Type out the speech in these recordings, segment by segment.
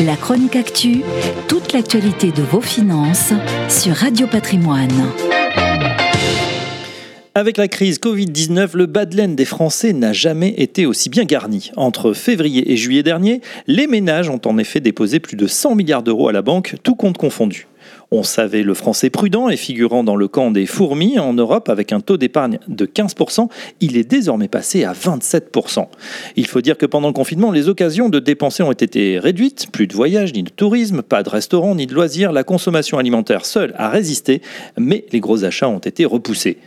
La chronique actu, toute l'actualité de vos finances sur Radio Patrimoine. Avec la crise Covid-19, le bas des Français n'a jamais été aussi bien garni. Entre février et juillet dernier, les ménages ont en effet déposé plus de 100 milliards d'euros à la banque, tout compte confondu. On savait le français prudent et figurant dans le camp des fourmis en Europe avec un taux d'épargne de 15%, il est désormais passé à 27%. Il faut dire que pendant le confinement, les occasions de dépenser ont été réduites, plus de voyages ni de tourisme, pas de restaurants ni de loisirs, la consommation alimentaire seule a résisté, mais les gros achats ont été repoussés.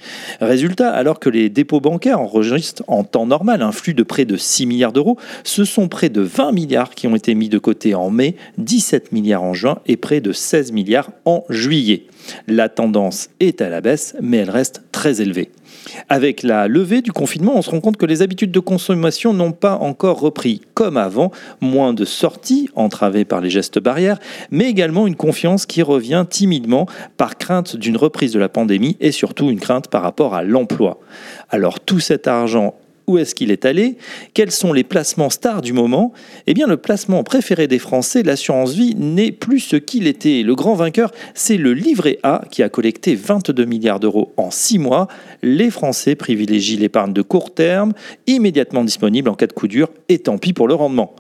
Résultat, alors que les dépôts bancaires enregistrent en temps normal un flux de près de 6 milliards d'euros, ce sont près de 20 milliards qui ont été mis de côté en mai, 17 milliards en juin et près de 16 milliards en juillet. La tendance est à la baisse, mais elle reste très élevée. Avec la levée du confinement, on se rend compte que les habitudes de consommation n'ont pas encore repris comme avant, moins de sorties entravées par les gestes barrières, mais également une confiance qui revient timidement par crainte d'une reprise de la pandémie et surtout une crainte par rapport à l'emploi. Alors tout cet argent où est-ce qu'il est allé Quels sont les placements stars du moment Eh bien, le placement préféré des Français, l'assurance vie, n'est plus ce qu'il était. Le grand vainqueur, c'est le livret A qui a collecté 22 milliards d'euros en 6 mois. Les Français privilégient l'épargne de court terme, immédiatement disponible en cas de coup dur, et tant pis pour le rendement.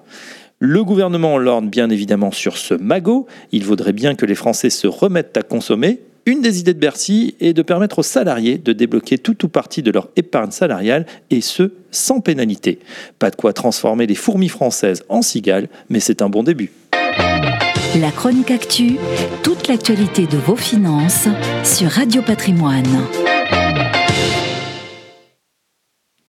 Le gouvernement lorne bien évidemment sur ce magot. Il vaudrait bien que les Français se remettent à consommer, une des idées de Bercy est de permettre aux salariés de débloquer tout ou partie de leur épargne salariale et ce, sans pénalité. Pas de quoi transformer les fourmis françaises en cigales, mais c'est un bon début. La chronique actu, toute l'actualité de vos finances sur Radio Patrimoine.